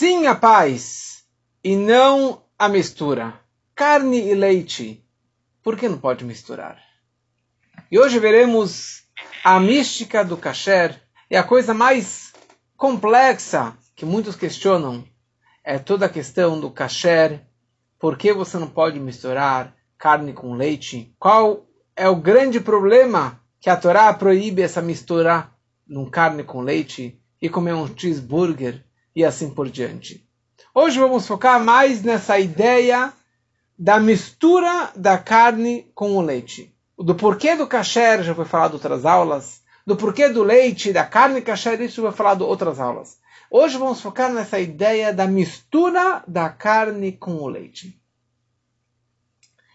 sim a paz e não a mistura. Carne e leite, por que não pode misturar? E hoje veremos a mística do kasher e a coisa mais complexa que muitos questionam é toda a questão do kasher. Por que você não pode misturar carne com leite? Qual é o grande problema que a Torá proíbe essa mistura num carne com leite e comer um cheeseburger e assim por diante. Hoje vamos focar mais nessa ideia da mistura da carne com o leite. Do porquê do kasher já foi falado outras aulas. Do porquê do leite, da carne kasher, isso foi falado outras aulas. Hoje vamos focar nessa ideia da mistura da carne com o leite.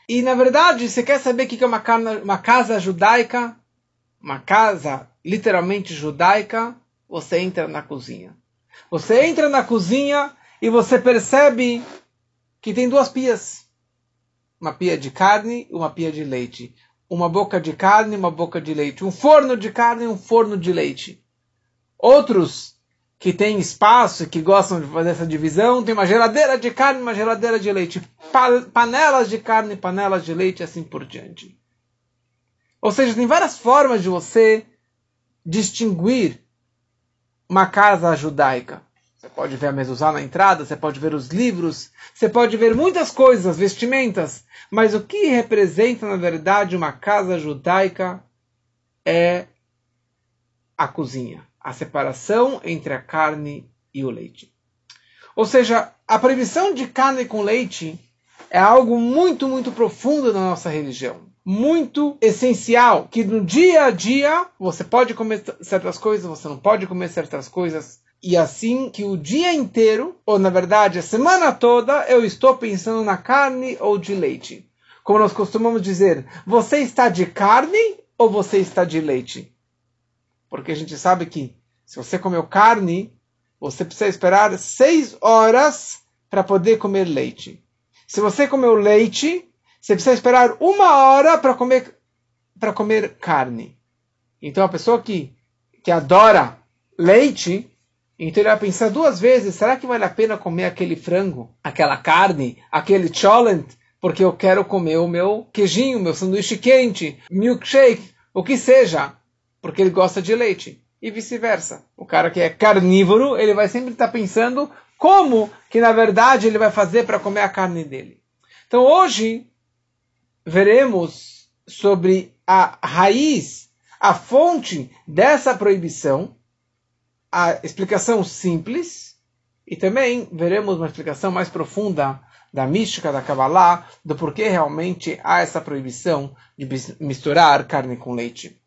E na verdade, você quer saber o que é uma, carne, uma casa judaica? Uma casa literalmente judaica? Você entra na cozinha. Você entra na cozinha e você percebe que tem duas pias. Uma pia de carne e uma pia de leite. Uma boca de carne e uma boca de leite. Um forno de carne e um forno de leite. Outros que têm espaço e que gostam de fazer essa divisão, tem uma geladeira de carne e uma geladeira de leite. panelas de carne panelas de leite e assim por diante. Ou seja, tem várias formas de você distinguir uma casa judaica. Você pode ver a mezuzá na entrada, você pode ver os livros, você pode ver muitas coisas, vestimentas, mas o que representa na verdade uma casa judaica é a cozinha, a separação entre a carne e o leite. Ou seja, a proibição de carne com leite é algo muito, muito profundo na nossa religião muito essencial, que no dia a dia você pode comer certas coisas, você não pode comer certas coisas. E assim que o dia inteiro, ou na verdade a semana toda, eu estou pensando na carne ou de leite. Como nós costumamos dizer, você está de carne ou você está de leite? Porque a gente sabe que se você comeu carne, você precisa esperar seis horas para poder comer leite. Se você comeu leite, você precisa esperar uma hora para comer, para comer carne. Então a pessoa que, que adora leite, então ele vai pensar duas vezes, será que vale a pena comer aquele frango, aquela carne, aquele cholent, porque eu quero comer o meu queijinho, meu sanduíche quente, milkshake, o que seja, porque ele gosta de leite. E vice-versa. O cara que é carnívoro, ele vai sempre estar pensando como que na verdade ele vai fazer para comer a carne dele. Então hoje veremos sobre a raiz, a fonte dessa proibição, a explicação simples, e também veremos uma explicação mais profunda da mística da Kabbalah, do porquê realmente há essa proibição de misturar carne com leite.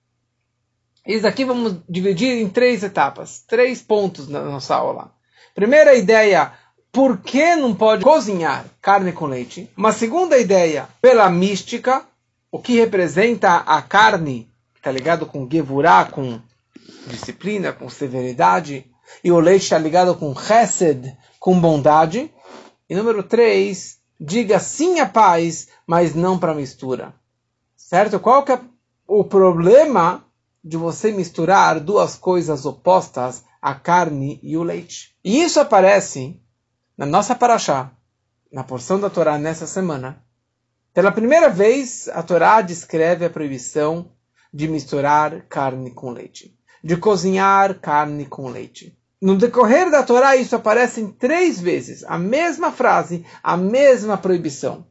Isso aqui vamos dividir em três etapas, três pontos na nossa aula. Primeira ideia, por que não pode cozinhar carne com leite? Uma segunda ideia, pela mística, o que representa a carne, está ligado com gevurá, com disciplina, com severidade, e o leite está ligado com chesed, com bondade. E número três, diga sim à paz, mas não para mistura. Certo? Qual que é o problema de você misturar duas coisas opostas, a carne e o leite? E isso aparece na nossa paraxá, na porção da Torá nessa semana, pela primeira vez a Torá descreve a proibição de misturar carne com leite, de cozinhar carne com leite. No decorrer da Torá isso aparece em três vezes, a mesma frase, a mesma proibição.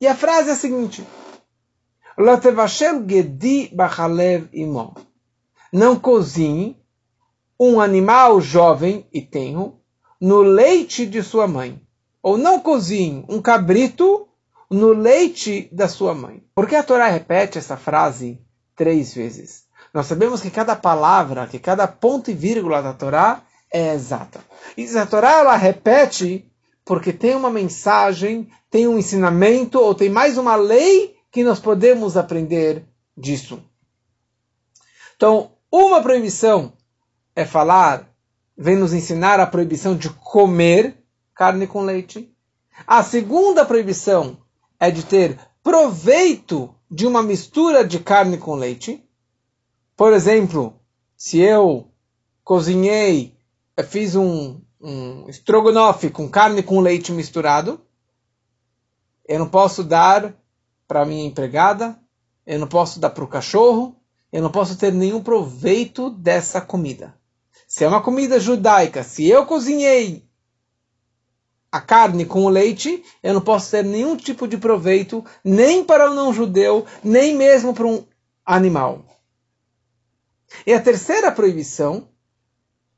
E a frase é a seguinte: Não cozinhe um animal jovem e tenro no leite de sua mãe. Ou não cozinhe um cabrito no leite da sua mãe. Por que a Torá repete essa frase três vezes? Nós sabemos que cada palavra, que cada ponto e vírgula da Torá é exata. E a Torá ela repete porque tem uma mensagem, tem um ensinamento ou tem mais uma lei que nós podemos aprender disso. Então, uma proibição é falar vem nos ensinar a proibição de comer carne com leite. A segunda proibição é de ter proveito de uma mistura de carne com leite. Por exemplo, se eu cozinhei, fiz um, um estrogonofe com carne com leite misturado. Eu não posso dar para minha empregada, eu não posso dar para o cachorro, eu não posso ter nenhum proveito dessa comida. Se é uma comida judaica, se eu cozinhei a carne com o leite, eu não posso ter nenhum tipo de proveito, nem para o não judeu, nem mesmo para um animal. E a terceira proibição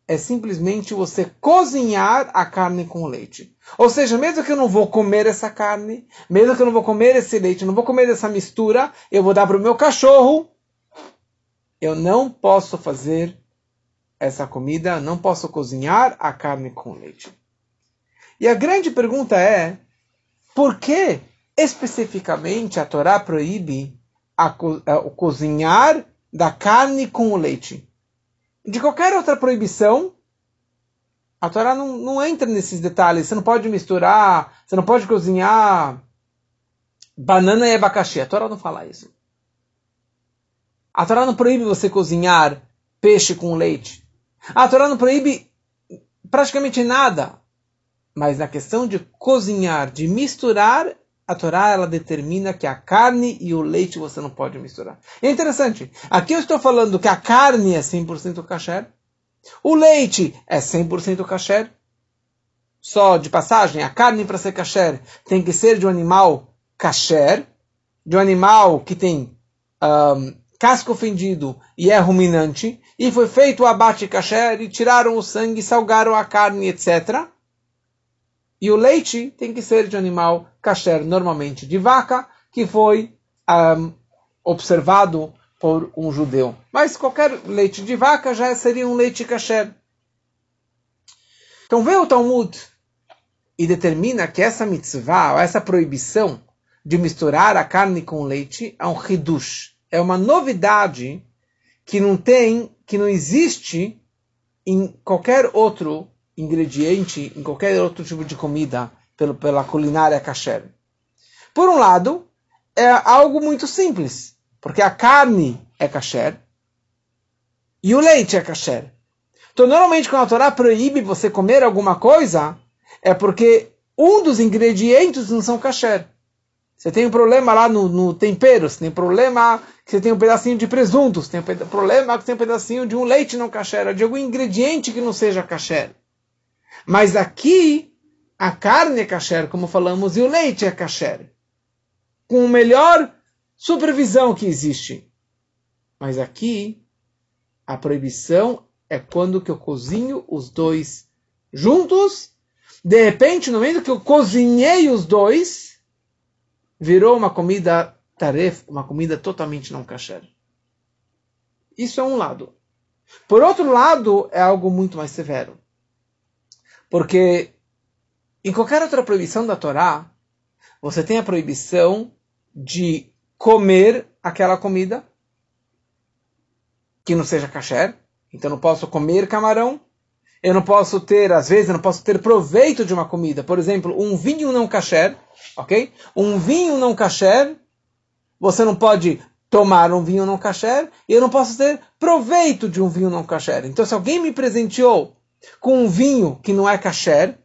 é simplesmente você cozinhar a carne com leite. Ou seja, mesmo que eu não vou comer essa carne, mesmo que eu não vou comer esse leite, não vou comer essa mistura, eu vou dar para o meu cachorro, eu não posso fazer essa comida, não posso cozinhar a carne com leite. E a grande pergunta é: por que especificamente a Torá proíbe a, co a, o cozinhar da carne com o leite? De qualquer outra proibição, a Torá não, não entra nesses detalhes. Você não pode misturar, você não pode cozinhar banana e abacaxi. A Torá não fala isso. A Torá não proíbe você cozinhar peixe com leite. A Torá não proíbe praticamente nada. Mas na questão de cozinhar, de misturar, a Torá ela determina que a carne e o leite você não pode misturar. É interessante. Aqui eu estou falando que a carne é 100% kasher. O leite é 100% kasher. Só de passagem, a carne para ser kasher tem que ser de um animal kasher, de um animal que tem um, casco fendido e é ruminante, e foi feito o abate kasher e tiraram o sangue, salgaram a carne, etc. E o leite tem que ser de animal kasher, normalmente de vaca, que foi um, observado por um judeu. Mas qualquer leite de vaca já seria um leite kasher. Então veio o Talmud e determina que essa mitzvah, essa proibição de misturar a carne com leite é um hidush. É uma novidade que não tem, que não existe em qualquer outro ingrediente em qualquer outro tipo de comida pelo, pela culinária kasher. Por um lado, é algo muito simples, porque a carne é kasher e o leite é kasher. Então, normalmente, quando a Torá proíbe você comer alguma coisa, é porque um dos ingredientes não são kasher. Você tem um problema lá no, no tempero, você tem problema que você tem um pedacinho de presunto, você tem um problema que você tem um pedacinho de um leite não kasher, de algum ingrediente que não seja kasher. Mas aqui, a carne é kasher, como falamos, e o leite é kasher. Com a melhor supervisão que existe. Mas aqui, a proibição é quando que eu cozinho os dois juntos. De repente, no momento que eu cozinhei os dois, virou uma comida tarefa, uma comida totalmente não kasher. Isso é um lado. Por outro lado, é algo muito mais severo. Porque em qualquer outra proibição da Torá, você tem a proibição de comer aquela comida que não seja kasher. Então não posso comer camarão. Eu não posso ter, às vezes, eu não posso ter proveito de uma comida. Por exemplo, um vinho não kasher, ok? Um vinho não kasher, você não pode tomar um vinho não kasher e eu não posso ter proveito de um vinho não kasher. Então, se alguém me presenteou com um vinho que não é kasher,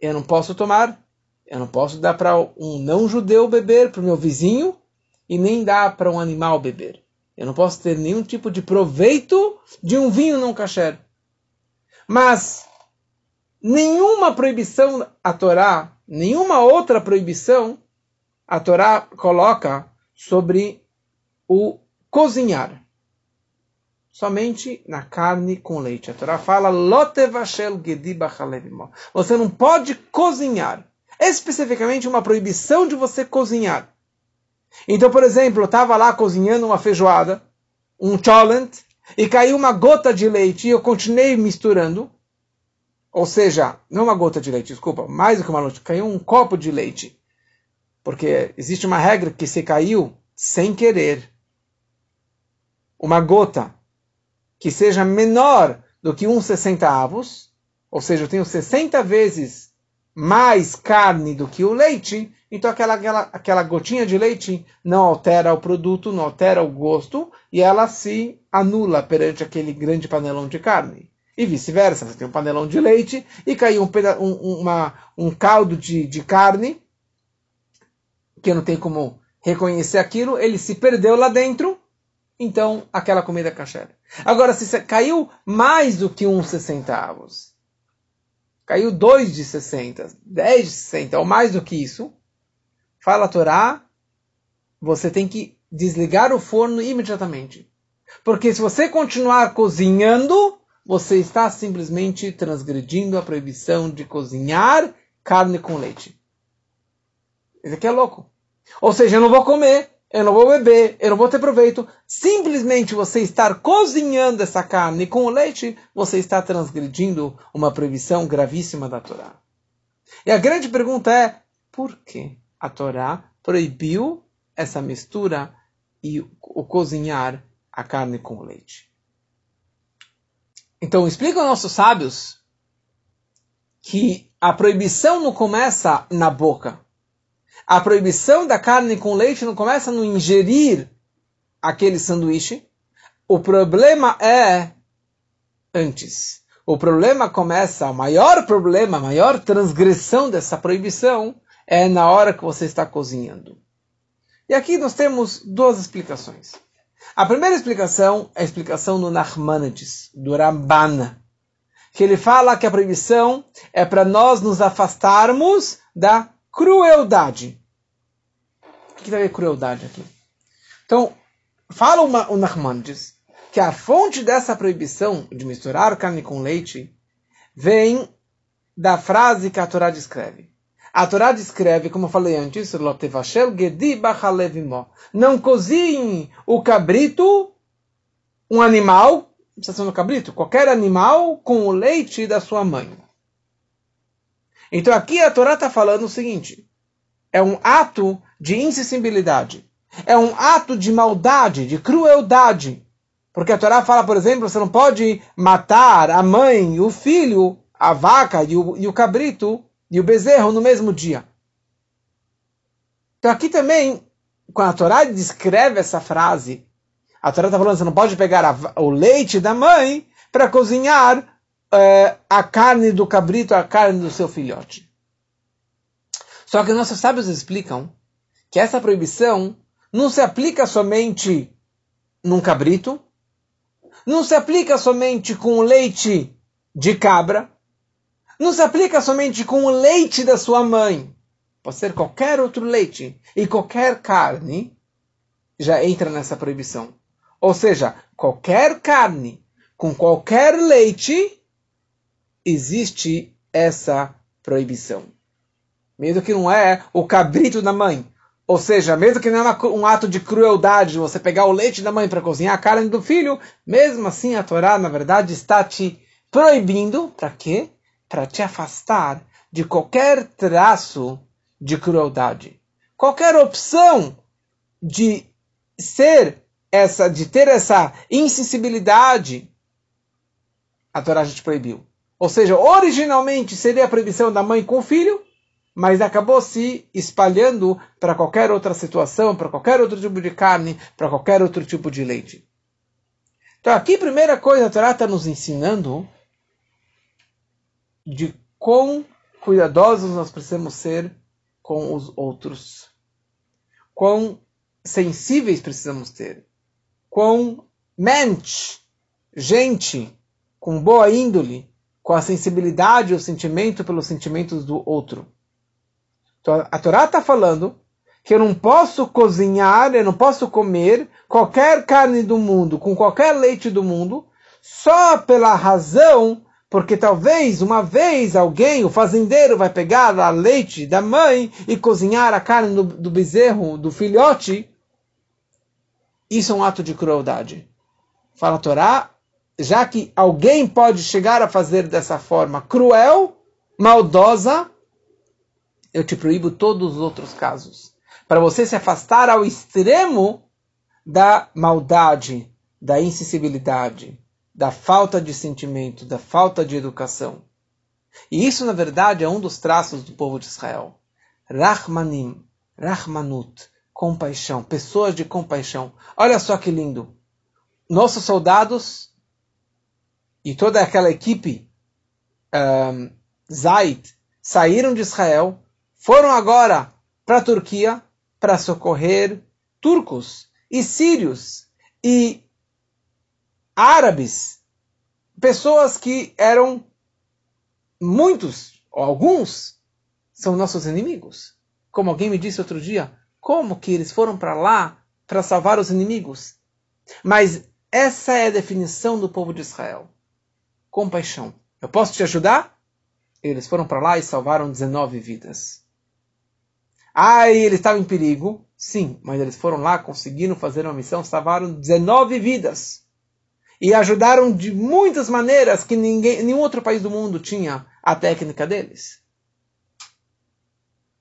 eu não posso tomar. Eu não posso dar para um não-judeu beber, para o meu vizinho, e nem dar para um animal beber. Eu não posso ter nenhum tipo de proveito de um vinho não kasher. Mas nenhuma proibição a Torá, nenhuma outra proibição a Torá coloca sobre o cozinhar somente na carne com leite. A Torá fala, você não pode cozinhar. Especificamente uma proibição de você cozinhar. Então, por exemplo, eu estava lá cozinhando uma feijoada, um cholent, e caiu uma gota de leite e eu continuei misturando. Ou seja, não uma gota de leite, desculpa, mais do que uma gota, caiu um copo de leite. Porque existe uma regra que se caiu sem querer, uma gota que seja menor do que uns 60 avos, ou seja, eu tenho 60 vezes mais carne do que o leite, então aquela, aquela, aquela gotinha de leite não altera o produto, não altera o gosto, e ela se anula perante aquele grande panelão de carne. E vice-versa, você tem um panelão de leite e caiu um, um, uma, um caldo de, de carne, que não tem como reconhecer aquilo, ele se perdeu lá dentro, então aquela comida é kasher. Agora, se caiu mais do que uns centavos, caiu dois de 60, 10 de 60, ou mais do que isso, fala a Torá, você tem que desligar o forno imediatamente. Porque se você continuar cozinhando, você está simplesmente transgredindo a proibição de cozinhar carne com leite. Isso aqui é louco. Ou seja, eu não vou comer, eu não vou beber, eu não vou ter proveito. Simplesmente você estar cozinhando essa carne com o leite, você está transgredindo uma proibição gravíssima da Torá. E a grande pergunta é, por que a Torá proibiu essa mistura e o cozinhar a carne com o leite? Então, explicam nossos sábios que a proibição não começa na boca. A proibição da carne com leite não começa no ingerir aquele sanduíche. O problema é antes. O problema começa, o maior problema, a maior transgressão dessa proibição é na hora que você está cozinhando. E aqui nós temos duas explicações. A primeira explicação é a explicação do Nachmanides, do Ramban, que ele fala que a proibição é para nós nos afastarmos da crueldade. O que a ver crueldade aqui? Então, fala uma, o Nachmanides que a fonte dessa proibição de misturar carne com leite vem da frase que a Torá descreve. A Torá descreve, como eu falei antes, não cozinhe o cabrito, um animal, precisa ser um cabrito, qualquer animal com o leite da sua mãe. Então aqui a Torá está falando o seguinte: é um ato de insensibilidade, é um ato de maldade, de crueldade. Porque a Torá fala, por exemplo, você não pode matar a mãe, o filho, a vaca e o, e o cabrito e o bezerro no mesmo dia. Então aqui também, quando a Torá descreve essa frase, a Torá está falando você não pode pegar a, o leite da mãe para cozinhar é, a carne do cabrito, a carne do seu filhote. Só que nossos sábios explicam que essa proibição não se aplica somente num cabrito, não se aplica somente com leite de cabra, não se aplica somente com o leite da sua mãe. Pode ser qualquer outro leite e qualquer carne já entra nessa proibição. Ou seja, qualquer carne com qualquer leite existe essa proibição. Mesmo que não é o cabrito da mãe. Ou seja, mesmo que não é um ato de crueldade você pegar o leite da mãe para cozinhar a carne do filho, mesmo assim a Torá, na verdade, está te proibindo, para quê? Para te afastar de qualquer traço de crueldade. Qualquer opção de ser essa, de ter essa insensibilidade, a Torá já te proibiu. Ou seja, originalmente seria a proibição da mãe com o filho, mas acabou se espalhando para qualquer outra situação, para qualquer outro tipo de carne, para qualquer outro tipo de leite. Então aqui, primeira coisa, a Torá está nos ensinando de quão cuidadosos nós precisamos ser com os outros. Quão sensíveis precisamos ter. Quão mente, gente com boa índole, com a sensibilidade o sentimento pelos sentimentos do outro. Então a Torá está falando que eu não posso cozinhar, eu não posso comer qualquer carne do mundo, com qualquer leite do mundo, só pela razão, porque talvez uma vez alguém, o fazendeiro, vai pegar a leite da mãe e cozinhar a carne do, do bezerro, do filhote. Isso é um ato de crueldade. Fala a Torá, já que alguém pode chegar a fazer dessa forma cruel, maldosa, eu te proíbo todos os outros casos. Para você se afastar ao extremo da maldade, da insensibilidade, da falta de sentimento, da falta de educação. E isso, na verdade, é um dos traços do povo de Israel. Rahmanim, Rahmanut, compaixão, pessoas de compaixão. Olha só que lindo. Nossos soldados e toda aquela equipe um, Zaid saíram de Israel, foram agora para a Turquia para socorrer turcos e sírios e árabes, pessoas que eram muitos, ou alguns, são nossos inimigos. Como alguém me disse outro dia, como que eles foram para lá para salvar os inimigos? Mas essa é a definição do povo de Israel. Compaixão. Eu posso te ajudar? Eles foram para lá e salvaram 19 vidas. Ah, e eles estavam em perigo? Sim, mas eles foram lá, conseguiram fazer uma missão, salvaram 19 vidas. E ajudaram de muitas maneiras que ninguém, nenhum outro país do mundo tinha a técnica deles.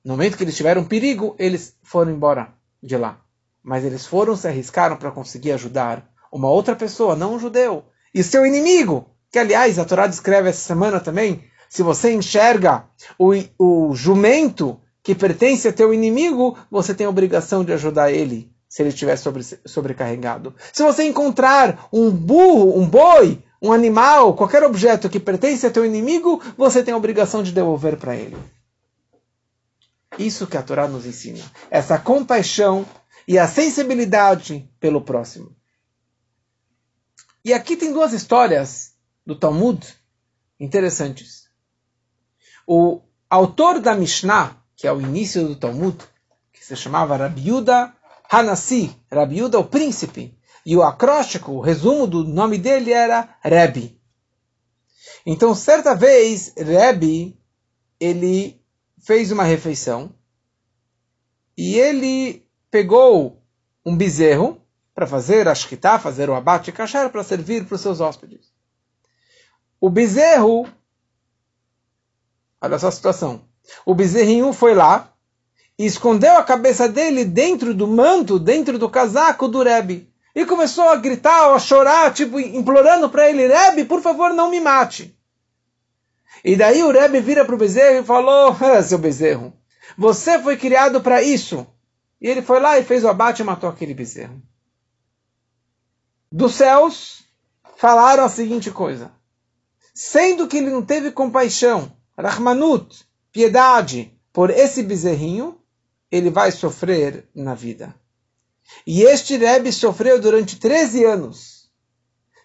No momento que eles tiveram perigo, eles foram embora de lá. Mas eles foram, se arriscaram para conseguir ajudar uma outra pessoa, não um judeu. E seu inimigo, que aliás a Torá descreve essa semana também, se você enxerga o, o jumento que pertence a teu inimigo, você tem a obrigação de ajudar ele se ele estiver sobre, sobrecarregado. Se você encontrar um burro, um boi, um animal, qualquer objeto que pertence a teu inimigo, você tem a obrigação de devolver para ele. Isso que a Torá nos ensina. Essa compaixão e a sensibilidade pelo próximo. E aqui tem duas histórias do Talmud interessantes. O autor da Mishnah, que é o início do Talmud, que se chamava Rabiuda Hanassi, Rabiuda o príncipe, e o acróstico, o resumo do nome dele era Rebbe. Então, certa vez, Rebbe, ele fez uma refeição e ele pegou um bezerro para fazer a shkita, fazer o abate kasher, para servir para os seus hóspedes. O bezerro, olha só a situação, o bezerrinho foi lá e escondeu a cabeça dele dentro do manto, dentro do casaco do Rebbe. E começou a gritar, a chorar, tipo, implorando para ele, Rebbe, por favor, não me mate. E daí o Rebbe vira para o bezerro e falou, ah, seu bezerro, você foi criado para isso. E ele foi lá e fez o abate e matou aquele bezerro. Dos céus falaram a seguinte coisa. Sendo que ele não teve compaixão, Rahmanut, piedade por esse bezerrinho, ele vai sofrer na vida. E este Rebbe sofreu durante 13 anos.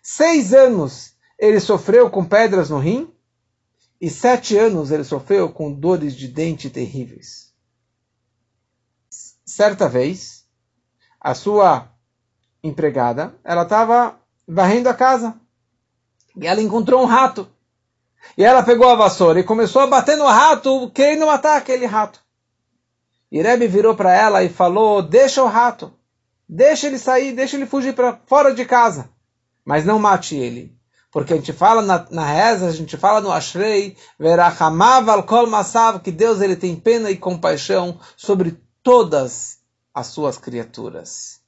Seis anos ele sofreu com pedras no rim, e sete anos ele sofreu com dores de dente terríveis. Certa vez, a sua empregada, ela estava varrendo a casa. E ela encontrou um rato. E ela pegou a vassoura e começou a bater no rato, querendo matar aquele rato. E Rebbe virou para ela e falou: Deixa o rato, deixa ele sair, deixa ele fugir para fora de casa, mas não mate ele. Porque a gente fala na, na reza, a gente fala no Ashrei, Verachamav kol que Deus ele tem pena e compaixão sobre todas as suas criaturas.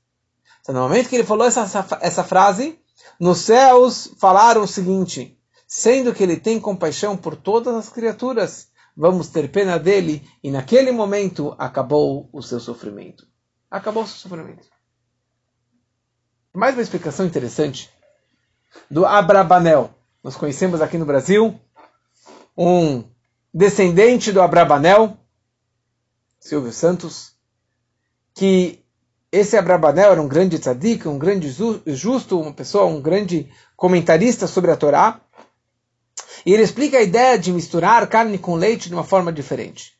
Então, no momento que ele falou essa, essa, essa frase, nos céus falaram o seguinte: sendo que ele tem compaixão por todas as criaturas, vamos ter pena dele, e naquele momento acabou o seu sofrimento. Acabou o seu sofrimento. Mais uma explicação interessante do Abrabanel. Nós conhecemos aqui no Brasil um descendente do Abrabanel, Silvio Santos, que esse Abrabanel era um grande tzadik, um grande justo, uma pessoa, um grande comentarista sobre a Torá. E ele explica a ideia de misturar carne com leite de uma forma diferente.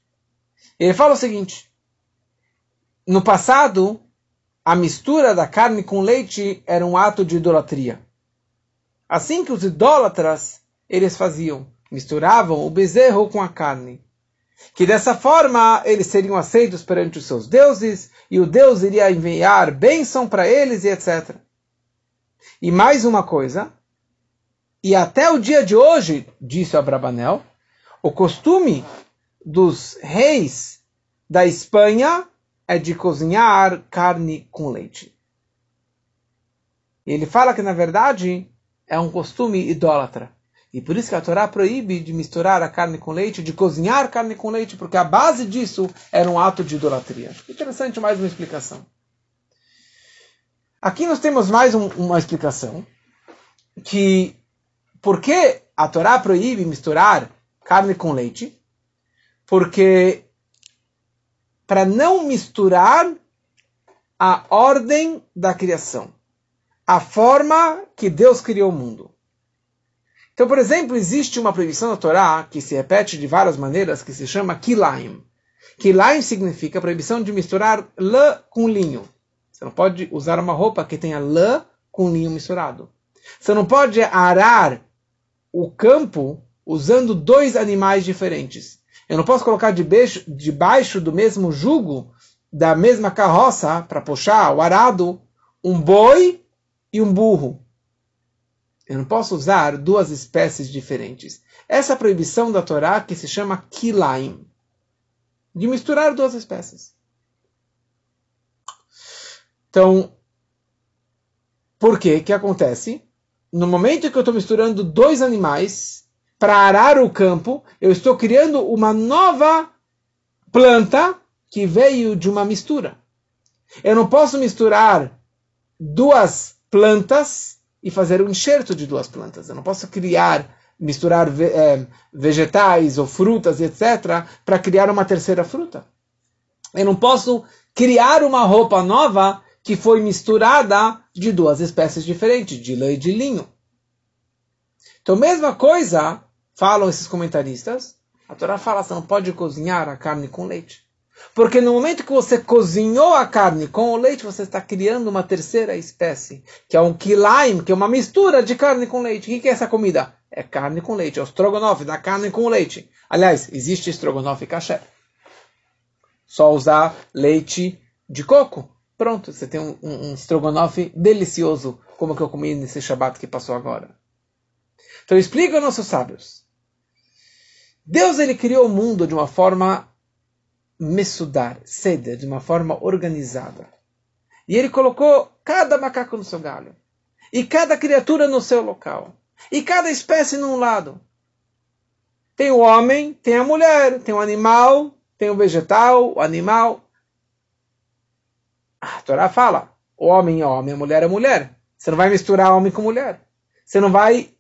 Ele fala o seguinte: no passado, a mistura da carne com leite era um ato de idolatria. Assim que os idólatras eles faziam, misturavam o bezerro com a carne. Que dessa forma eles seriam aceitos perante os seus deuses e o Deus iria enviar bênção para eles e etc. E mais uma coisa, e até o dia de hoje, disse Abrabanel, o costume dos reis da Espanha é de cozinhar carne com leite. Ele fala que, na verdade, é um costume idólatra. E por isso que a Torá proíbe de misturar a carne com leite, de cozinhar carne com leite, porque a base disso era um ato de idolatria. Interessante, mais uma explicação. Aqui nós temos mais um, uma explicação que por que a Torá proíbe misturar carne com leite? Porque para não misturar a ordem da criação, a forma que Deus criou o mundo. Então, por exemplo, existe uma proibição na Torá que se repete de várias maneiras, que se chama kilaim. Kilaim significa a proibição de misturar lã com linho. Você não pode usar uma roupa que tenha lã com linho misturado. Você não pode arar o campo usando dois animais diferentes. Eu não posso colocar debaixo do mesmo jugo, da mesma carroça, para puxar o arado, um boi e um burro. Eu não posso usar duas espécies diferentes. Essa proibição da Torá que se chama kilaim, de misturar duas espécies. Então, por que que acontece? No momento que eu estou misturando dois animais para arar o campo, eu estou criando uma nova planta que veio de uma mistura. Eu não posso misturar duas plantas e fazer um enxerto de duas plantas. Eu não posso criar, misturar é, vegetais ou frutas, etc., para criar uma terceira fruta. Eu não posso criar uma roupa nova que foi misturada de duas espécies diferentes, de lã e de linho. Então, mesma coisa, falam esses comentaristas, a Torá fala você não pode cozinhar a carne com leite. Porque no momento que você cozinhou a carne com o leite, você está criando uma terceira espécie, que é um kilaim, que é uma mistura de carne com leite. O que é essa comida? É carne com leite, é o strogonoff da carne com leite. Aliás, existe estrogonofe kasher. Só usar leite de coco. Pronto, você tem um, um, um strogonofe delicioso, como que eu comi nesse Shabbat que passou agora. Então explica aos nossos sábios. Deus ele criou o mundo de uma forma mesudar, ceder, de uma forma organizada. E ele colocou cada macaco no seu galho. E cada criatura no seu local. E cada espécie num lado. Tem o homem, tem a mulher, tem o animal, tem o vegetal, o animal. A Torá fala: o homem é homem, a mulher é mulher. Você não vai misturar homem com mulher. Você não vai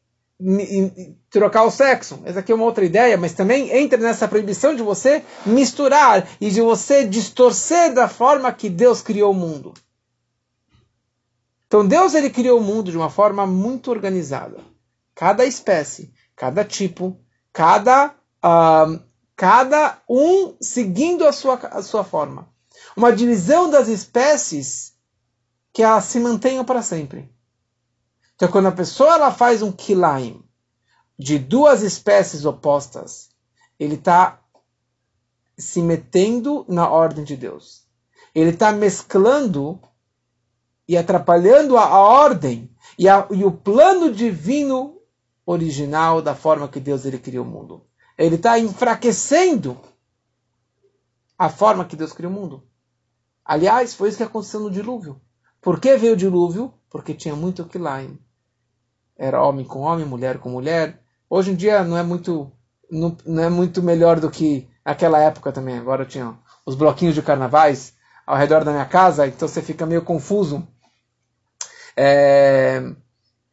trocar o sexo. Essa aqui é uma outra ideia, mas também entra nessa proibição de você misturar e de você distorcer da forma que Deus criou o mundo. Então Deus ele criou o mundo de uma forma muito organizada. Cada espécie, cada tipo, cada uh, cada um seguindo a sua, a sua forma. Uma divisão das espécies que elas se mantenham para sempre. Então, quando a pessoa ela faz um kilaim de duas espécies opostas, ele está se metendo na ordem de Deus. Ele está mesclando e atrapalhando a, a ordem e, a, e, o plano divino original da forma que Deus ele criou o mundo. Ele está enfraquecendo a forma que Deus criou o mundo. Aliás, foi isso que aconteceu no dilúvio. Por que veio o dilúvio? Porque tinha muito Kilaim era homem com homem, mulher com mulher. Hoje em dia não é muito não, não é muito melhor do que aquela época também. Agora tinha os bloquinhos de carnavais ao redor da minha casa, então você fica meio confuso é,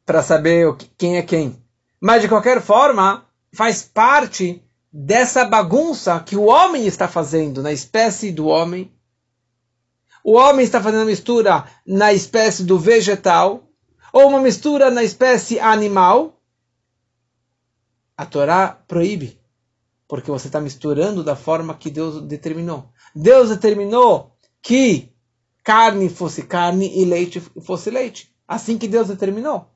para saber quem é quem. Mas de qualquer forma, faz parte dessa bagunça que o homem está fazendo na espécie do homem. O homem está fazendo mistura na espécie do vegetal ou uma mistura na espécie animal, a Torá proíbe, porque você está misturando da forma que Deus determinou. Deus determinou que carne fosse carne e leite fosse leite. Assim que Deus determinou.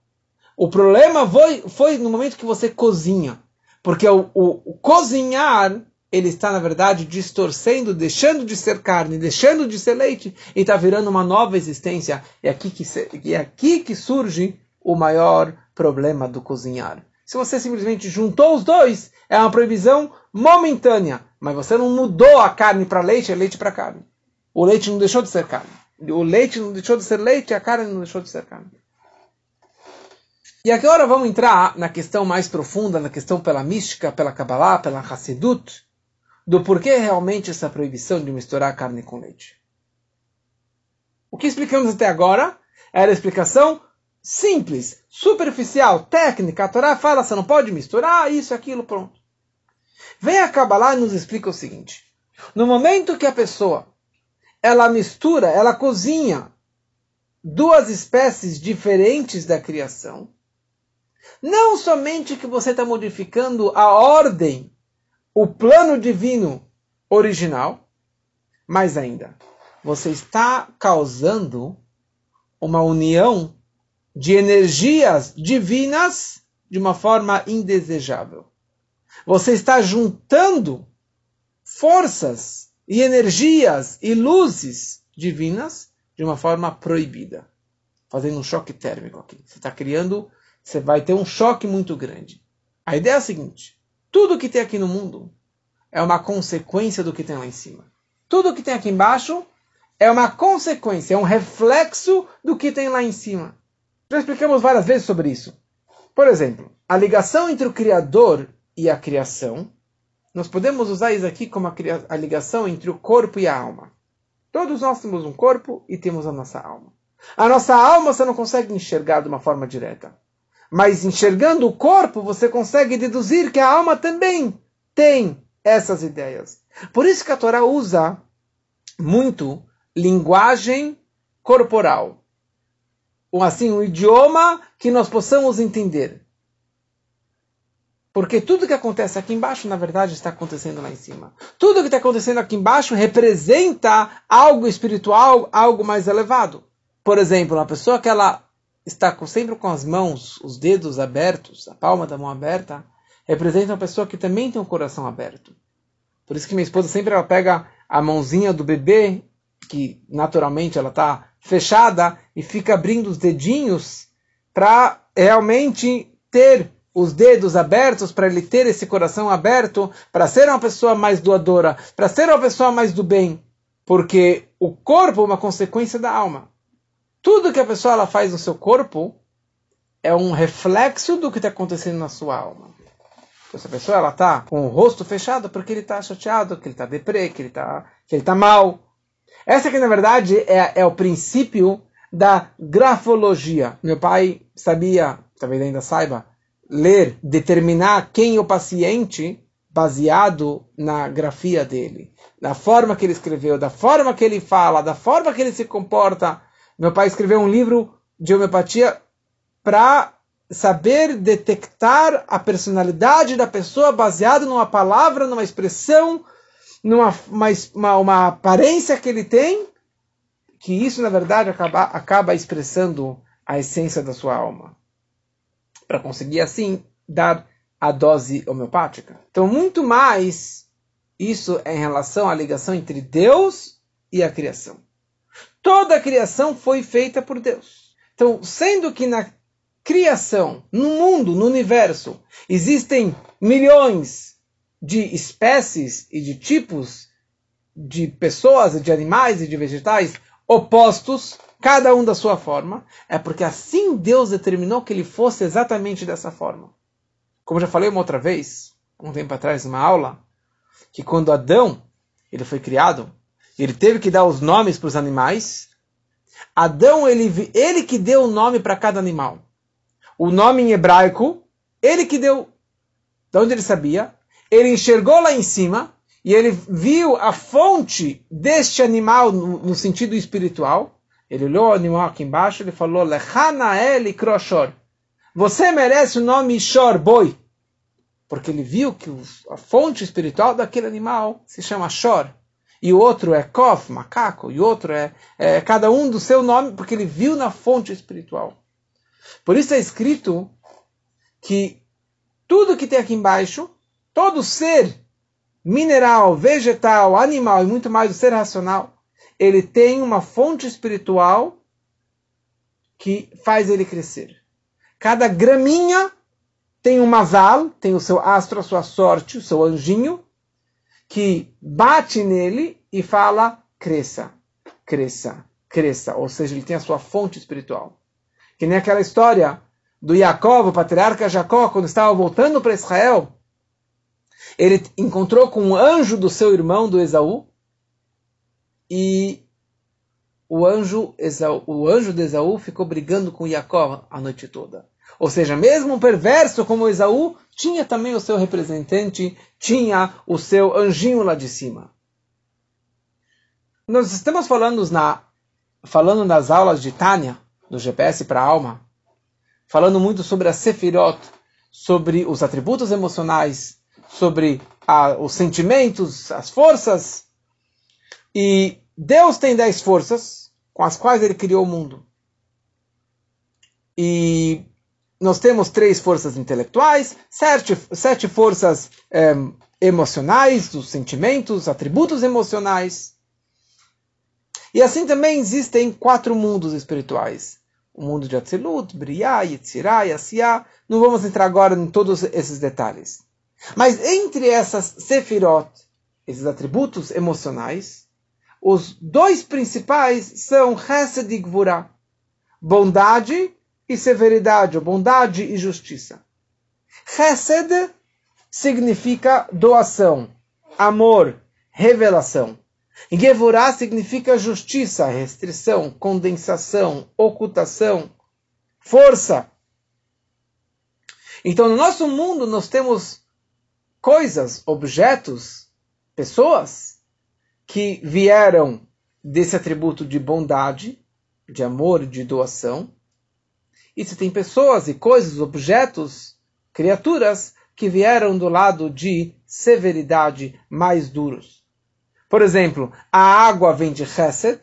O problema foi, foi no momento que você cozinha. Porque o, o, o cozinhar ele está, na verdade, distorcendo, deixando de ser carne, deixando de ser leite, e está virando uma nova existência. É aqui que, é aqui que surge o maior problema do cozinhar. Se você simplesmente juntou os dois, é uma proibição momentânea, mas você não mudou a carne para leite, é leite para carne. O leite não deixou de ser carne. O leite não deixou de ser leite, a carne não deixou de ser carne. E agora vamos entrar na questão mais profunda, na questão pela mística, pela Kabbalah, pela Hassidut, do porquê realmente essa proibição de misturar carne com leite. O que explicamos até agora era a explicação simples, superficial, técnica. A Torá fala, você não pode misturar isso, aquilo, pronto. Vem a Kabbalah e nos explica o seguinte. No momento que a pessoa, ela mistura, ela cozinha duas espécies diferentes da criação, não somente que você está modificando a ordem, o plano divino original, mais ainda, você está causando uma união de energias divinas de uma forma indesejável. Você está juntando forças e energias e luzes divinas de uma forma proibida, fazendo um choque térmico aqui. Você está criando, você vai ter um choque muito grande. A ideia é a seguinte: tudo que tem aqui no mundo é uma consequência do que tem lá em cima. Tudo que tem aqui embaixo é uma consequência, é um reflexo do que tem lá em cima. Já explicamos várias vezes sobre isso. Por exemplo, a ligação entre o Criador e a criação, nós podemos usar isso aqui como a, a ligação entre o corpo e a alma. Todos nós temos um corpo e temos a nossa alma. A nossa alma você não consegue enxergar de uma forma direta. Mas enxergando o corpo, você consegue deduzir que a alma também tem essas ideias. Por isso que a Torá usa muito linguagem corporal. Ou assim, um idioma que nós possamos entender. Porque tudo que acontece aqui embaixo, na verdade, está acontecendo lá em cima. Tudo que está acontecendo aqui embaixo representa algo espiritual, algo mais elevado. Por exemplo, uma pessoa que ela está com, sempre com as mãos, os dedos abertos, a palma da mão aberta, representa uma pessoa que também tem um coração aberto. Por isso que minha esposa sempre ela pega a mãozinha do bebê, que naturalmente ela está fechada, e fica abrindo os dedinhos para realmente ter os dedos abertos para ele ter esse coração aberto, para ser uma pessoa mais doadora, para ser uma pessoa mais do bem, porque o corpo é uma consequência da alma. Tudo que a pessoa ela faz no seu corpo é um reflexo do que está acontecendo na sua alma. Então, se a pessoa ela está com o rosto fechado porque ele está chateado, que ele está deprê, que ele está que ele tá mal. Essa aqui na verdade é, é o princípio da grafologia. Meu pai sabia, talvez ainda saiba, ler, determinar quem é o paciente baseado na grafia dele, da forma que ele escreveu, da forma que ele fala, da forma que ele se comporta. Meu pai escreveu um livro de homeopatia para saber detectar a personalidade da pessoa baseado numa palavra, numa expressão, numa uma, uma, aparência que ele tem, que isso na verdade acaba, acaba expressando a essência da sua alma para conseguir assim dar a dose homeopática. Então, muito mais isso é em relação à ligação entre Deus e a criação. Toda a criação foi feita por Deus. Então, sendo que na criação, no mundo, no universo, existem milhões de espécies e de tipos de pessoas, de animais e de vegetais opostos, cada um da sua forma, é porque assim Deus determinou que ele fosse exatamente dessa forma. Como já falei uma outra vez, um tempo atrás, numa aula, que quando Adão ele foi criado, ele teve que dar os nomes para os animais. Adão, ele, ele que deu o nome para cada animal. O nome em hebraico, ele que deu. De onde ele sabia? Ele enxergou lá em cima e ele viu a fonte deste animal no, no sentido espiritual. Ele olhou o animal aqui embaixo e falou, Lechanael Kroshor. Você merece o nome Shor, boi. Porque ele viu que a fonte espiritual daquele animal se chama Shor. E outro é Kof, macaco. E outro é, é cada um do seu nome, porque ele viu na fonte espiritual. Por isso é escrito que tudo que tem aqui embaixo, todo ser mineral, vegetal, animal e muito mais o ser racional, ele tem uma fonte espiritual que faz ele crescer. Cada graminha tem um mazal, tem o seu astro, a sua sorte, o seu anjinho, que bate nele e fala: cresça, cresça, cresça. Ou seja, ele tem a sua fonte espiritual. Que nem aquela história do Jacob, o patriarca Jacó, quando estava voltando para Israel, ele encontrou com um anjo do seu irmão, do Esaú, e o anjo, Esaú, o anjo de Esaú ficou brigando com Jacó a noite toda. Ou seja, mesmo um perverso como Esaú, tinha também o seu representante, tinha o seu anjinho lá de cima. Nós estamos falando, na, falando nas aulas de Tânia, do GPS para a alma, falando muito sobre a Sefirot, sobre os atributos emocionais, sobre a, os sentimentos, as forças. E Deus tem dez forças com as quais ele criou o mundo. E nós temos três forças intelectuais, sete, sete forças é, emocionais, dos sentimentos, atributos emocionais. E assim também existem quatro mundos espirituais. O mundo de Atzilut, Briah, Yetzirah, Yassiah. Não vamos entrar agora em todos esses detalhes. Mas entre essas sefirot, esses atributos emocionais, os dois principais são Chesed e Gvura, bondade e severidade, bondade e justiça. Chesed significa doação, amor, revelação. Gevurah significa justiça, restrição, condensação, ocultação, força. Então, no nosso mundo, nós temos coisas, objetos, pessoas que vieram desse atributo de bondade, de amor, de doação. E se tem pessoas e coisas, objetos, criaturas que vieram do lado de severidade mais duros. Por exemplo, a água vem de Chesed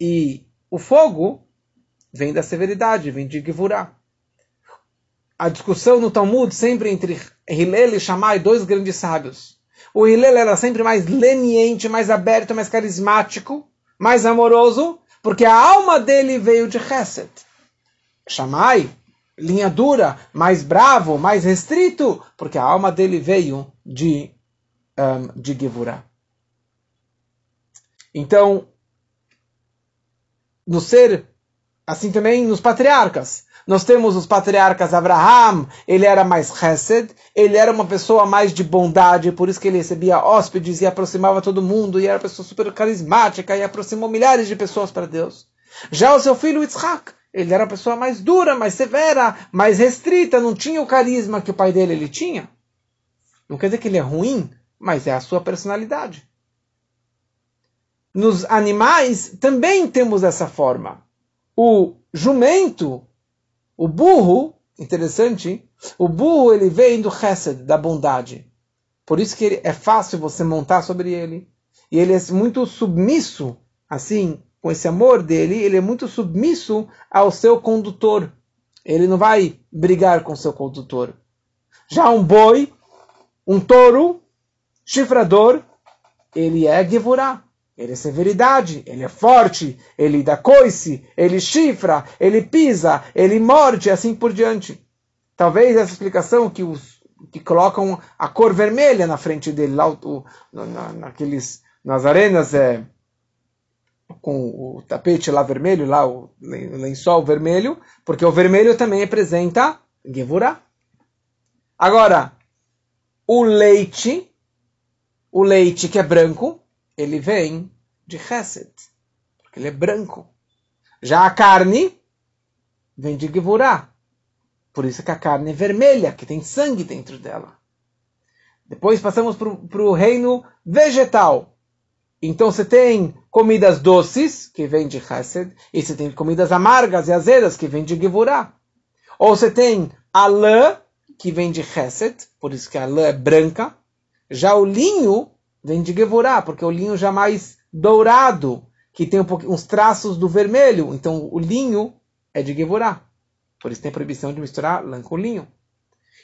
e o fogo vem da severidade, vem de Givurah. A discussão no Talmud sempre entre Hillel e Shammai, dois grandes sábios. O Hillel era sempre mais leniente, mais aberto, mais carismático, mais amoroso, porque a alma dele veio de Chesed. Shammai, linha dura, mais bravo, mais restrito, porque a alma dele veio de, um, de Gevurah. Então, no ser, assim também nos patriarcas. Nós temos os patriarcas Abraham, ele era mais chesed, ele era uma pessoa mais de bondade, por isso que ele recebia hóspedes e aproximava todo mundo, e era uma pessoa super carismática e aproximou milhares de pessoas para Deus. Já o seu filho Yitzhak, ele era uma pessoa mais dura, mais severa, mais restrita, não tinha o carisma que o pai dele ele tinha. Não quer dizer que ele é ruim, mas é a sua personalidade. Nos animais também temos essa forma. O jumento o burro, interessante, o burro ele vem do chesed, da bondade. Por isso que é fácil você montar sobre ele. E ele é muito submisso, assim, com esse amor dele, ele é muito submisso ao seu condutor. Ele não vai brigar com seu condutor. Já um boi, um touro, chifrador, ele é Gevurah. Ele é severidade, ele é forte, ele dá coice, ele chifra, ele pisa, ele morde, assim por diante. Talvez essa explicação que os que colocam a cor vermelha na frente dele, lá o, na, naqueles, nas arenas é, com o tapete lá vermelho, lá o lençol vermelho, porque o vermelho também representa Gevurah. Agora, o leite, o leite que é branco, ele vem de Chesed, porque ele é branco. Já a carne vem de Gevurah, por isso que a carne é vermelha, que tem sangue dentro dela. Depois passamos para o reino vegetal. Então você tem comidas doces, que vem de Chesed, e você tem comidas amargas e azedas, que vem de Gevurah. Ou você tem a lã, que vem de Chesed, por isso que a lã é branca. Já o linho vem de Gevurah, porque o linho já mais dourado, que tem um uns traços do vermelho. Então o linho é de Gevurah. Por isso tem proibição de misturar lã com linho.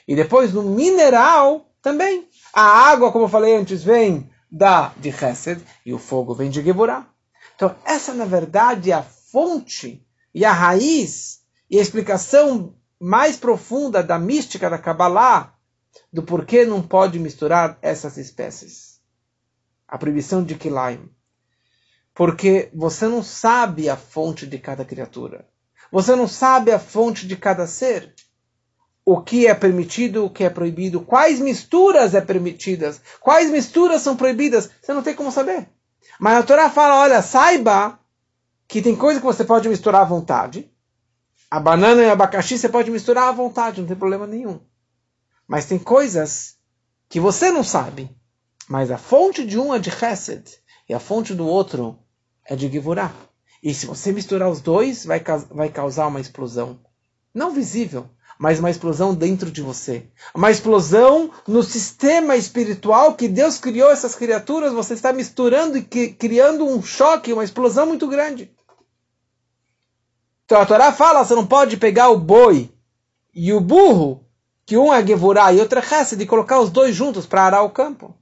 E depois no mineral também. A água, como eu falei antes, vem da de Chesed e o fogo vem de Gevurah. Então essa na verdade é a fonte e a raiz e a explicação mais profunda da mística da Kabbalah do porquê não pode misturar essas espécies a proibição de Kilaim. Porque você não sabe a fonte de cada criatura. Você não sabe a fonte de cada ser. O que é permitido, o que é proibido, quais misturas é permitidas, quais misturas são proibidas, você não tem como saber. Mas a Torá fala, olha, saiba que tem coisa que você pode misturar à vontade. A banana e o abacaxi você pode misturar à vontade, não tem problema nenhum. Mas tem coisas que você não sabe. Mas a fonte de um é de Chesed e a fonte do outro é de Givurah. E se você misturar os dois, vai, vai causar uma explosão. Não visível, mas uma explosão dentro de você. Uma explosão no sistema espiritual que Deus criou essas criaturas. Você está misturando e criando um choque, uma explosão muito grande. Então a Torá fala: você não pode pegar o boi e o burro, que um é Gevurah e outro é Chesed, e colocar os dois juntos para arar o campo.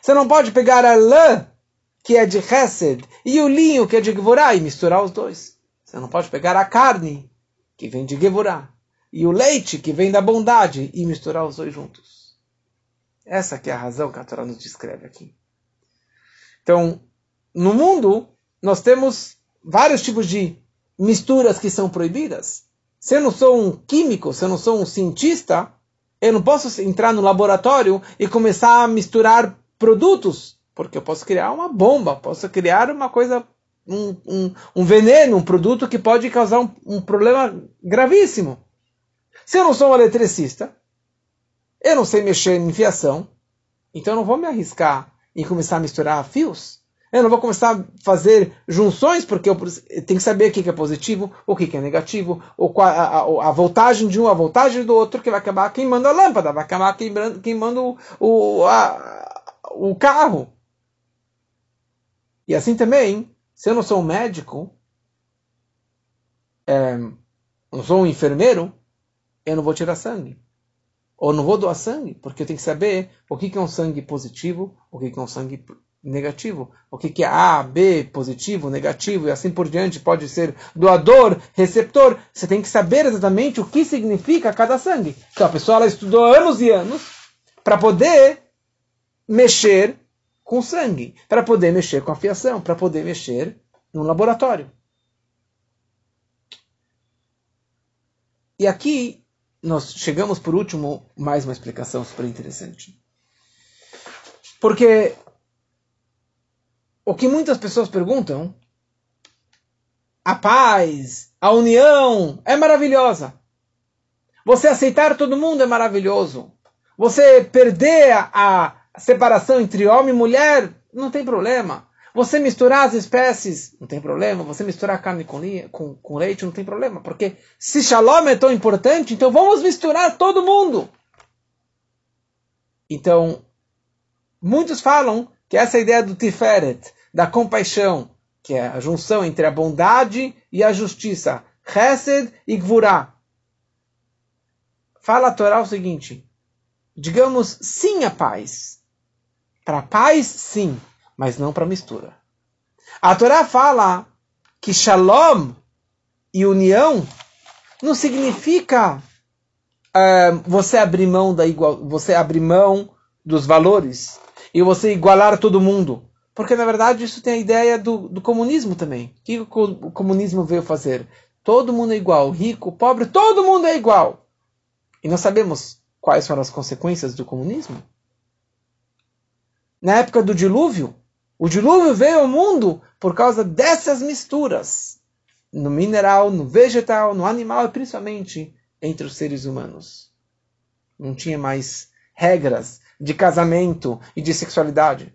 Você não pode pegar a lã que é de Hesed, e o linho, que é de Gevurah, e misturar os dois. Você não pode pegar a carne, que vem de Gevurah, e o leite, que vem da bondade, e misturar os dois juntos. Essa que é a razão que a Torá nos descreve aqui. Então, no mundo, nós temos vários tipos de misturas que são proibidas. Se eu não sou um químico, se eu não sou um cientista, eu não posso entrar no laboratório e começar a misturar produtos porque eu posso criar uma bomba, posso criar uma coisa, um, um, um veneno, um produto que pode causar um, um problema gravíssimo. Se eu não sou um eletricista, eu não sei mexer em fiação, então eu não vou me arriscar em começar a misturar fios. Eu não vou começar a fazer junções, porque eu tenho que saber o que é positivo, o que é negativo, a, a, a voltagem de um, a voltagem do outro, que vai acabar queimando a lâmpada, vai acabar queimando, queimando o, a, o carro. E assim também, se eu não sou um médico, é, não sou um enfermeiro, eu não vou tirar sangue. Ou não vou doar sangue, porque eu tenho que saber o que é um sangue positivo, o que é um sangue negativo, o que é A, B, positivo, negativo e assim por diante. Pode ser doador, receptor. Você tem que saber exatamente o que significa cada sangue. Então a pessoa ela estudou anos e anos para poder mexer com sangue, para poder mexer com a fiação, para poder mexer no laboratório. E aqui nós chegamos por último mais uma explicação super interessante. Porque o que muitas pessoas perguntam, a paz, a união é maravilhosa. Você aceitar todo mundo é maravilhoso. Você perder a, separação entre homem e mulher, não tem problema. Você misturar as espécies, não tem problema. Você misturar carne com, com, com leite, não tem problema. Porque se shalom é tão importante, então vamos misturar todo mundo. Então, muitos falam que essa ideia do tiferet, da compaixão, que é a junção entre a bondade e a justiça, chesed e gvurah. Fala a Torá o seguinte, digamos sim à paz, para paz, sim, mas não para mistura. A Torá fala que shalom e união não significa uh, você abrir mão da igual, você abrir mão dos valores e você igualar todo mundo. Porque, na verdade, isso tem a ideia do, do comunismo também. O que o comunismo veio fazer? Todo mundo é igual, rico, pobre, todo mundo é igual. E nós sabemos quais foram as consequências do comunismo? na época do dilúvio. O dilúvio veio ao mundo por causa dessas misturas no mineral, no vegetal, no animal e principalmente entre os seres humanos. Não tinha mais regras de casamento e de sexualidade.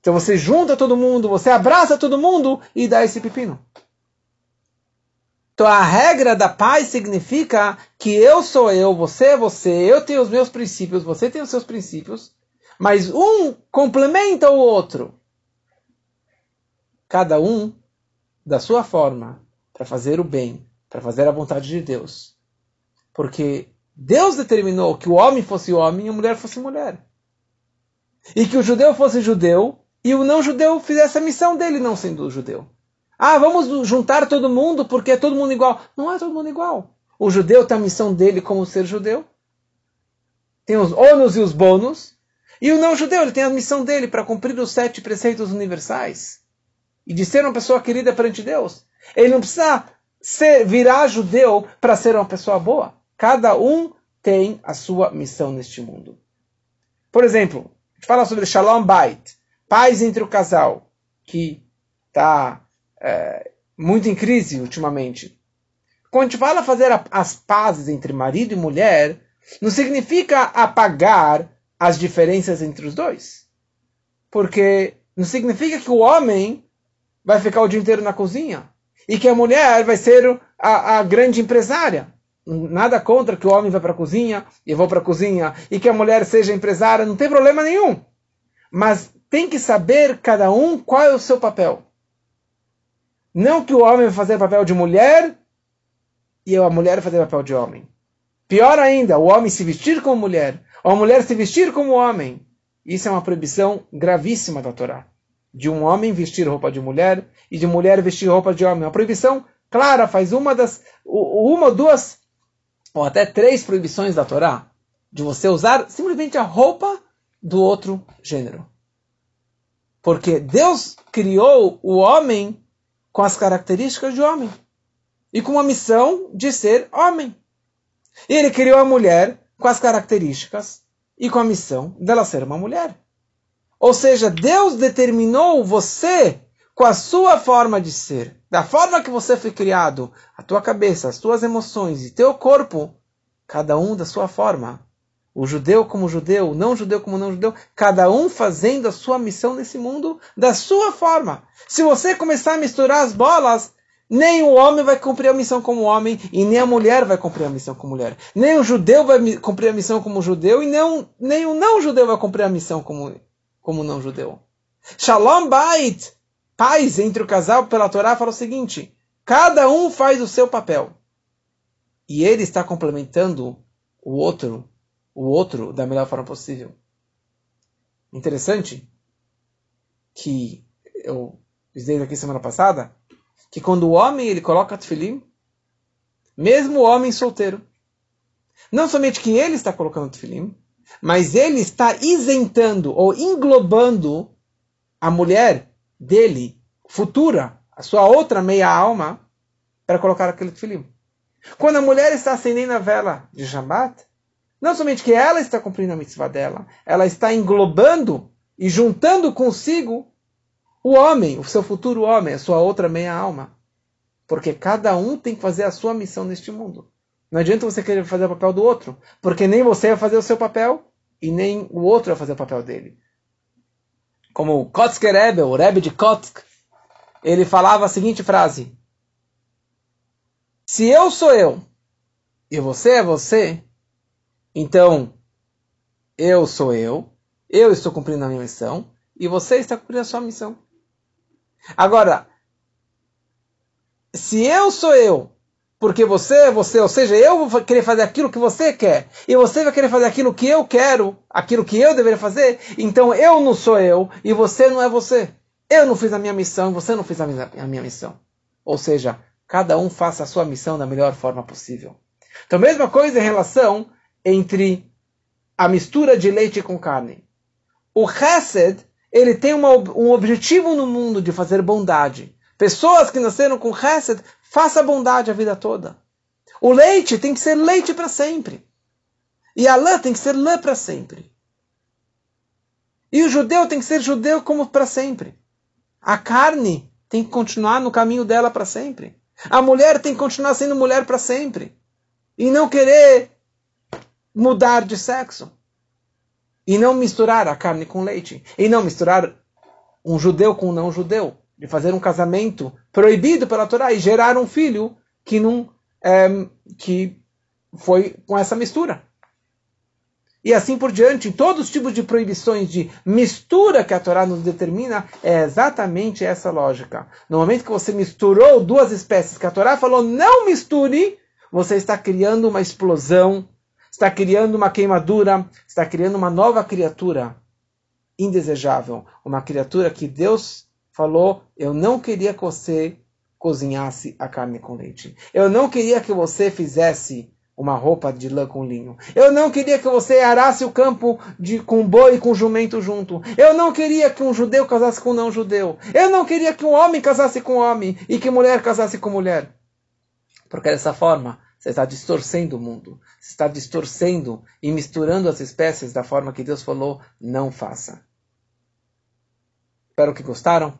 Então você junta todo mundo, você abraça todo mundo e dá esse pepino. Então a regra da paz significa que eu sou eu, você é você, eu tenho os meus princípios, você tem os seus princípios, mas um complementa o outro. Cada um da sua forma para fazer o bem, para fazer a vontade de Deus. Porque Deus determinou que o homem fosse homem e a mulher fosse mulher. E que o judeu fosse judeu e o não judeu fizesse a missão dele não sendo judeu. Ah, vamos juntar todo mundo porque é todo mundo igual. Não é todo mundo igual. O judeu tem a missão dele como ser judeu. Tem os ônus e os bônus. E o não-judeu, ele tem a missão dele para cumprir os sete preceitos universais. E de ser uma pessoa querida perante Deus. Ele não precisa ser, virar judeu para ser uma pessoa boa. Cada um tem a sua missão neste mundo. Por exemplo, a gente fala sobre Shalom Bait, paz entre o casal, que está é, muito em crise ultimamente. Quando a gente fala fazer as pazes entre marido e mulher, não significa apagar as diferenças entre os dois. Porque não significa que o homem vai ficar o dia inteiro na cozinha e que a mulher vai ser a, a grande empresária. Nada contra que o homem vá para a cozinha e eu vou para a cozinha e que a mulher seja empresária, não tem problema nenhum. Mas tem que saber cada um qual é o seu papel. Não que o homem vai fazer papel de mulher e a mulher fazer papel de homem. Pior ainda, o homem se vestir como mulher, ou a mulher se vestir como homem. Isso é uma proibição gravíssima da Torá. De um homem vestir roupa de mulher e de mulher vestir roupa de homem. Uma proibição clara, faz uma das, uma, duas, ou até três proibições da Torá. De você usar simplesmente a roupa do outro gênero. Porque Deus criou o homem com as características de homem e com a missão de ser homem. E ele criou a mulher com as características e com a missão dela ser uma mulher. Ou seja, Deus determinou você com a sua forma de ser, da forma que você foi criado, a tua cabeça, as tuas emoções e teu corpo, cada um da sua forma. O judeu como judeu, o não judeu como não judeu, cada um fazendo a sua missão nesse mundo da sua forma. Se você começar a misturar as bolas, nem o homem vai cumprir a missão como homem, e nem a mulher vai cumprir a missão como mulher. Nem o judeu vai cumprir a missão como judeu, e não, nem o não judeu vai cumprir a missão como, como não judeu. Shalom Bait, paz entre o casal pela Torá, fala o seguinte: cada um faz o seu papel. E ele está complementando o outro, o outro da melhor forma possível. Interessante que eu disse aqui semana passada que quando o homem ele coloca tefilim, mesmo o homem solteiro, não somente que ele está colocando tefilim, mas ele está isentando ou englobando a mulher dele, futura, a sua outra meia alma, para colocar aquele tefilim. Quando a mulher está acendendo a vela de Shabbat, não somente que ela está cumprindo a mitzvah dela, ela está englobando e juntando consigo o homem, o seu futuro homem, a sua outra meia alma. Porque cada um tem que fazer a sua missão neste mundo. Não adianta você querer fazer o papel do outro, porque nem você vai fazer o seu papel e nem o outro vai fazer o papel dele. Como o Kotzker Rebbe, o Rebbe de Kotsk, ele falava a seguinte frase: Se eu sou eu e você é você, então eu sou eu, eu estou cumprindo a minha missão e você está cumprindo a sua missão. Agora, se eu sou eu, porque você é você, ou seja, eu vou querer fazer aquilo que você quer, e você vai querer fazer aquilo que eu quero, aquilo que eu deveria fazer, então eu não sou eu, e você não é você. Eu não fiz a minha missão, e você não fez a minha, a minha missão. Ou seja, cada um faça a sua missão da melhor forma possível. Então, mesma coisa em relação entre a mistura de leite com carne. O chesed ele tem uma, um objetivo no mundo de fazer bondade. Pessoas que nasceram com Hesed, faça bondade a vida toda. O leite tem que ser leite para sempre. E a lã tem que ser lã para sempre. E o judeu tem que ser judeu como para sempre. A carne tem que continuar no caminho dela para sempre. A mulher tem que continuar sendo mulher para sempre. E não querer mudar de sexo. E não misturar a carne com leite. E não misturar um judeu com um não judeu. De fazer um casamento proibido pela Torá e gerar um filho que não é, que foi com essa mistura. E assim por diante, todos os tipos de proibições de mistura que a Torá nos determina é exatamente essa lógica. No momento que você misturou duas espécies que a Torá falou não misture, você está criando uma explosão está criando uma queimadura, está criando uma nova criatura indesejável, uma criatura que Deus falou: eu não queria que você cozinhasse a carne com leite. Eu não queria que você fizesse uma roupa de lã com linho. Eu não queria que você arasse o campo de, com boi e com jumento junto. Eu não queria que um judeu casasse com um não judeu. Eu não queria que um homem casasse com um homem e que mulher casasse com mulher. Porque dessa forma você está distorcendo o mundo. Você está distorcendo e misturando as espécies da forma que Deus falou, não faça. Espero que gostaram.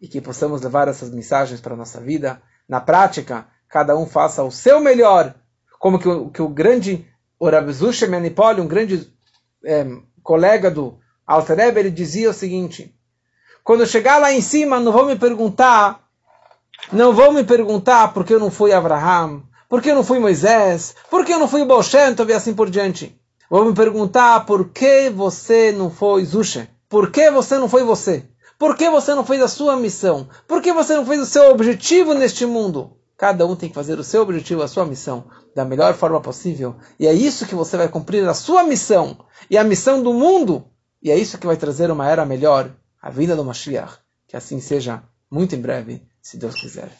e que possamos levar essas mensagens para a nossa vida. Na prática, cada um faça o seu melhor, como que o, que o grande Oravzusha Menipoli, um grande é, colega do Alter ele dizia o seguinte, quando eu chegar lá em cima, não vão me perguntar, não vão me perguntar por que eu não fui Abraham, por que não fui Moisés, por que não fui Bolshentov e assim por diante. Vão me perguntar por que você não foi Zusha, por que você não foi você. Por que você não fez a sua missão? Por que você não fez o seu objetivo neste mundo? Cada um tem que fazer o seu objetivo, a sua missão, da melhor forma possível. E é isso que você vai cumprir a sua missão e a missão do mundo. E é isso que vai trazer uma era melhor, a vida do Mashiach. Que assim seja muito em breve, se Deus quiser.